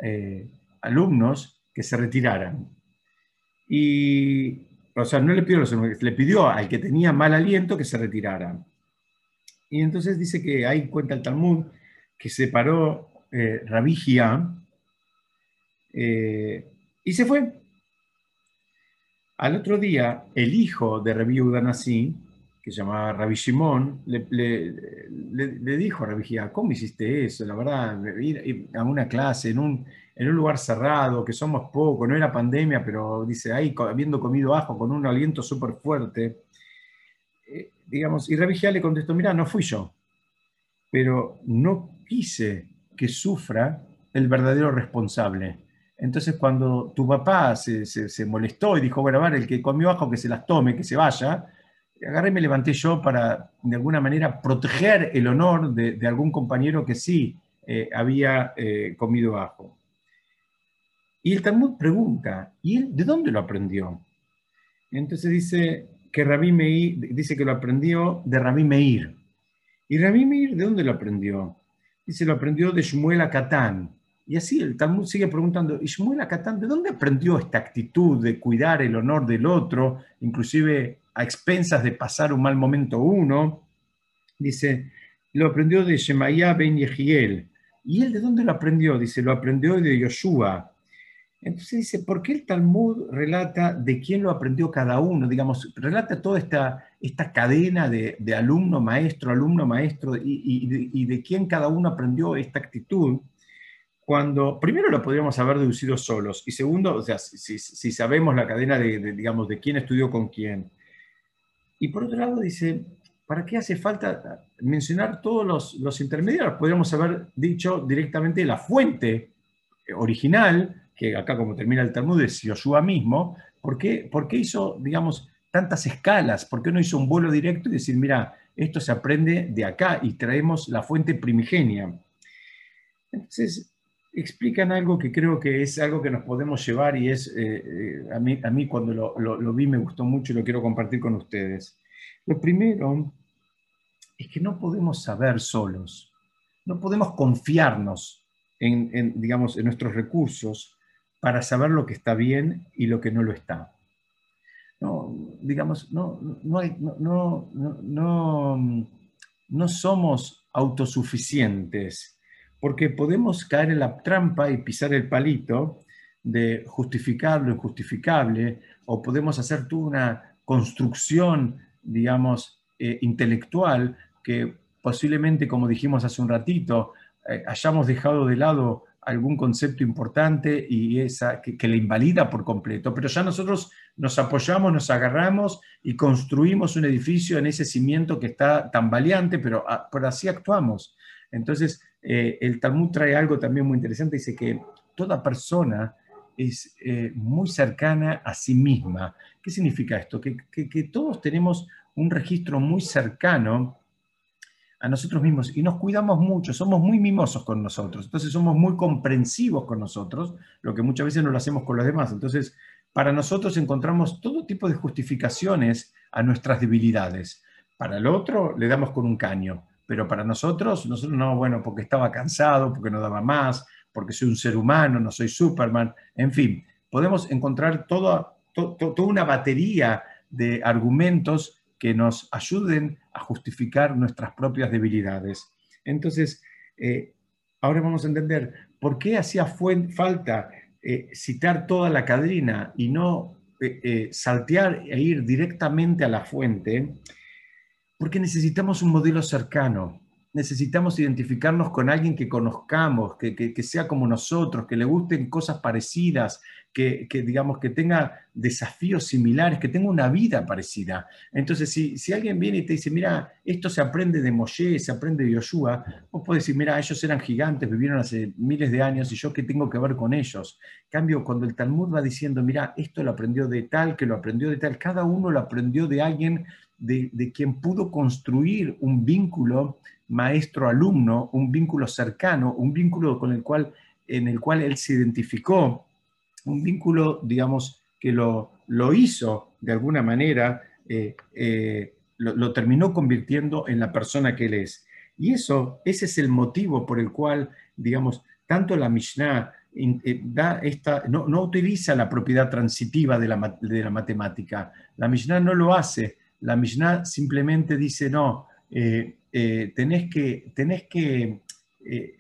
eh, alumnos que se retiraran. Y, o sea, no le pidió a los alumnos, le pidió al que tenía mal aliento que se retirara. Y entonces dice que ahí cuenta el Talmud que se paró eh, eh, y se fue. Al otro día, el hijo de Rabí Udanasí, que se llamaba Rabí Shimon, le, dijo a Rabí ¿cómo hiciste eso? La verdad, ir a una clase en un, lugar cerrado, que somos pocos, no era pandemia, pero dice, ahí habiendo comido ajo con un aliento súper fuerte, digamos, y Rabijá le contestó, mira, no fui yo, pero no quise que sufra el verdadero responsable. Entonces cuando tu papá se, molestó y dijo, bueno, el que comió ajo que se las tome, que se vaya, agarré y me levanté yo para, de alguna manera, proteger el honor de, algún compañero que sí eh, había eh, comido ajo. Y el Talmud pregunta, ¿y él de dónde lo aprendió? Entonces dice, que Rabí Meir, dice que lo aprendió de Rabí Meir. ¿Y Rabí Meir de dónde lo aprendió? Dice, lo aprendió de Shmuel Akatán. Y así el Talmud sigue preguntando, ¿y Shmuel Akatán de dónde aprendió esta actitud de cuidar el honor del otro, inclusive a expensas de pasar un mal momento uno? Dice, lo aprendió de Shemaiah ben Yehiel. ¿Y él de dónde lo aprendió? Dice, lo aprendió de Yoshua. Entonces dice, ¿por qué el Talmud relata de quién lo aprendió cada uno? Digamos, relata toda esta, esta cadena de, alumno, maestro, alumno, maestro, y, de, quién cada uno aprendió esta actitud. Cuando, primero lo podríamos haber deducido solos, y segundo, o sea, si, sabemos la cadena de, digamos, de quién estudió con quién. Y por otro lado dice, ¿para qué hace falta mencionar todos los, los intermediarios? Podríamos haber dicho directamente la fuente original, que acá como termina el Talmud es Yoshua mismo, ¿por qué, hizo, digamos, tantas escalas? ¿Por qué no hizo un vuelo directo y decir, mira, esto se aprende de acá y traemos la fuente primigenia? Entonces, explican algo que creo que es algo que nos podemos llevar y es, eh, eh, a, mí, a mí cuando lo, vi me gustó mucho y lo quiero compartir con ustedes. Lo primero es que no podemos saber solos, no podemos confiarnos en digamos, en nuestros recursos, para saber lo que está bien y lo que no lo está. No, digamos, no, no, no, no, somos autosuficientes, porque podemos caer en la trampa y pisar el palito de justificar lo injustificable, o podemos hacer toda una construcción, digamos, eh, intelectual que posiblemente, como dijimos hace un ratito, eh, hayamos dejado de lado algún concepto importante y esa, que, le invalida por completo, pero ya nosotros nos apoyamos, nos agarramos y construimos un edificio en ese cimiento que está tan valiente, pero, ah, por así actuamos. Entonces, eh, el Talmud trae algo también muy interesante, dice que toda persona es eh, muy cercana a sí misma. ¿Qué significa esto? Que, que, todos tenemos un registro muy cercano a nosotros mismos y nos cuidamos mucho, somos muy mimosos con nosotros, entonces somos muy comprensivos con nosotros, lo que muchas veces no lo hacemos con los demás. Entonces, para nosotros encontramos todo tipo de justificaciones a nuestras debilidades. Para el otro le damos con un caño, pero para nosotros, nosotros no, bueno, porque estaba cansado, porque no daba más, porque soy un ser humano, no soy Superman, en fin, podemos encontrar toda, una batería de argumentos que nos ayuden a justificar nuestras propias debilidades. Entonces, eh, ahora vamos a entender por qué hacía falta eh, citar toda la cadrina y no eh, saltear e ir directamente a la fuente, porque necesitamos un modelo cercano. Necesitamos identificarnos con alguien que conozcamos, que, sea como nosotros, que le gusten cosas parecidas, que, digamos que tenga desafíos similares, que tenga una vida parecida. Entonces, si, si, alguien viene y te dice, mira, esto se aprende de Moshe, se aprende de Yoshua, vos podés decir, mira, ellos eran gigantes, vivieron hace miles de años y yo qué tengo que ver con ellos. cambio, cuando el Talmud va diciendo, mira, esto lo aprendió de tal, que lo aprendió de tal, cada uno lo aprendió de alguien de, de quien pudo construir un vínculo maestro-alumno, un vínculo cercano, un vínculo con el cual, en el cual él se identificó, un vínculo, digamos, que lo, lo hizo de alguna manera, eh, eh, lo, terminó convirtiendo en la persona que él es. Y eso, ese es el motivo por el cual, digamos, tanto la Mishnah eh, da esta, no, no, utiliza la propiedad transitiva de la, de la, matemática. La Mishnah no lo hace. La Mishnah simplemente dice, no, eh, tenés que, tenés que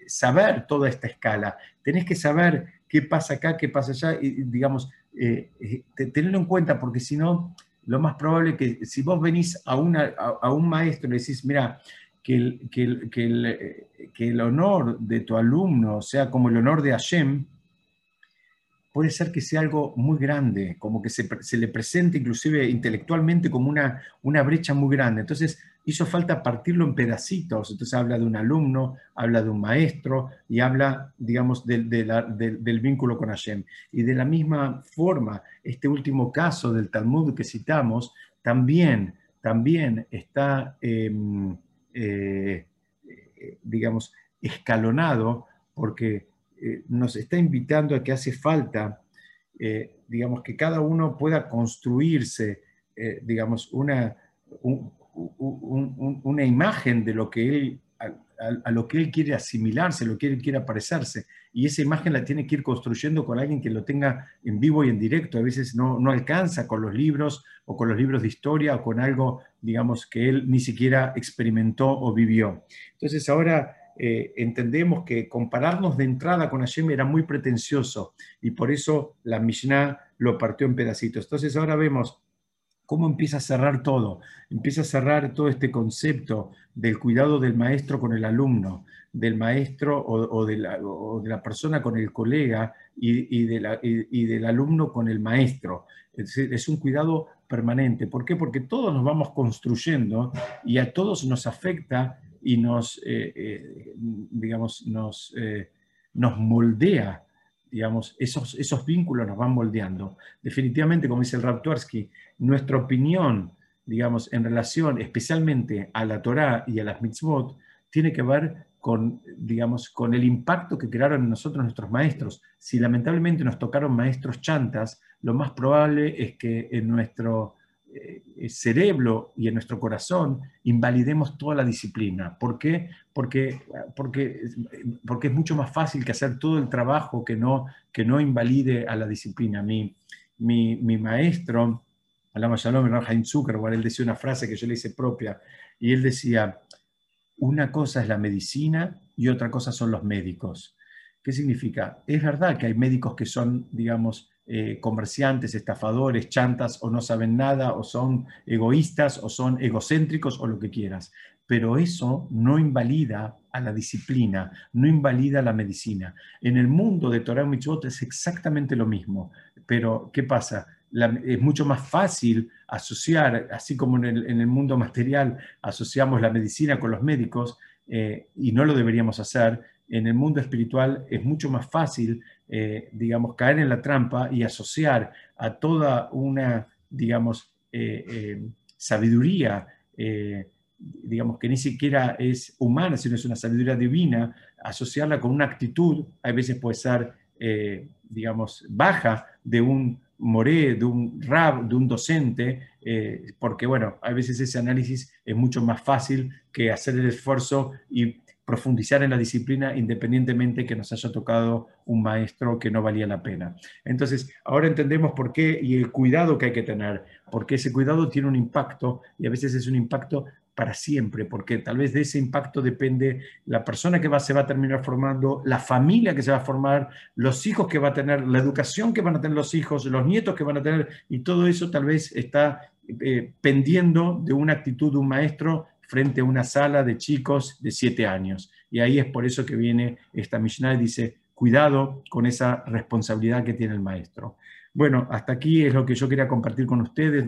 saber toda esta escala, tenés que saber qué pasa acá, qué pasa allá, y digamos, eh, tenerlo en cuenta, porque si no, lo más probable que si vos venís a, una, a, un maestro y le decís, mira, que el, que, el, que el, honor de tu alumno sea como el honor de Hashem, puede ser que sea algo muy grande, como que se, se, le presente inclusive intelectualmente como una, una brecha muy grande. Entonces hizo falta partirlo en pedacitos. Entonces habla de un alumno, habla de un maestro y habla, digamos, del, vínculo con Hashem. Y de la misma forma, este último caso del Talmud que citamos también, también está, em, eh, digamos, escalonado porque eh, nos está invitando a que hace falta, eh, digamos, que cada uno pueda construirse, digamos, una, una imagen de lo que él, a, lo que él quiere asimilarse, lo que él quiere parecerse. Y esa imagen la tiene que ir construyendo con alguien que lo tenga en vivo y en directo. A veces no, no alcanza con los libros o con los libros de historia o con algo, digamos, que él ni siquiera experimentó o vivió. Entonces ahora eh, entendemos que compararnos de entrada con Hashem era muy pretencioso y por eso la Mishnah lo partió en pedacitos. Entonces ahora vemos cómo empieza a cerrar todo, empieza a cerrar todo este concepto del cuidado del maestro con el alumno, del maestro o, de, la, persona con el colega y, del alumno con el maestro. es un cuidado permanente. ¿Por qué? Porque todos nos vamos construyendo y a todos nos afecta y nos, eh, eh, digamos, nos, eh, nos moldea, digamos, esos, esos vínculos nos van moldeando. Definitivamente, como dice el Raptuarsky, nuestra opinión, digamos, en relación especialmente a la Torá y a las mitzvot, tiene que ver con, digamos, con el impacto que crearon en nosotros nuestros maestros. Si lamentablemente nos tocaron maestros chantas, lo más probable es que en nuestro eh, cerebro y en nuestro corazón invalidemos toda la disciplina. ¿Por qué? Porque, porque, porque es mucho más fácil que hacer todo el trabajo que no, que no invalide a la disciplina. Mi, mi, mi maestro, Alama Shalom, Haim Zuckerberg, él decía una frase que yo le hice propia, y él decía, una cosa es la medicina y otra cosa son los médicos. ¿Qué significa? Es verdad que hay médicos que son, digamos, eh, comerciantes, estafadores, chantas o no saben nada o son egoístas o son egocéntricos o lo que quieras. Pero eso no invalida a la disciplina, no invalida a la medicina. En el mundo de Torah es exactamente lo mismo. Pero, ¿qué pasa? es mucho más fácil asociar, así como en el, mundo material asociamos la medicina con los médicos, eh, y no lo deberíamos hacer, en el mundo espiritual es mucho más fácil, eh, digamos, caer en la trampa y asociar a toda una, digamos, eh, eh, sabiduría, digamos, que ni siquiera es humana, sino es una sabiduría divina, asociarla con una actitud, a veces puede ser, digamos, baja de un moré, de un rab, de un docente, porque bueno, a veces ese análisis es mucho más fácil que hacer el esfuerzo y profundizar en la disciplina independientemente que nos haya tocado un maestro que no valía la pena. Entonces, ahora entendemos por qué y el cuidado que hay que tener, porque ese cuidado tiene un impacto y a veces es un impacto para siempre, porque tal vez de ese impacto depende la persona que va, se va a terminar formando, la familia que se va a formar, los hijos que va a tener, la educación que van a tener los hijos, los nietos que van a tener, y todo eso tal vez está eh, pendiendo de una actitud de un maestro frente a una sala de chicos de siete años. Y ahí es por eso que viene esta Mishnah y dice, cuidado con esa responsabilidad que tiene el maestro. Bueno, hasta aquí es lo que yo quería compartir con ustedes.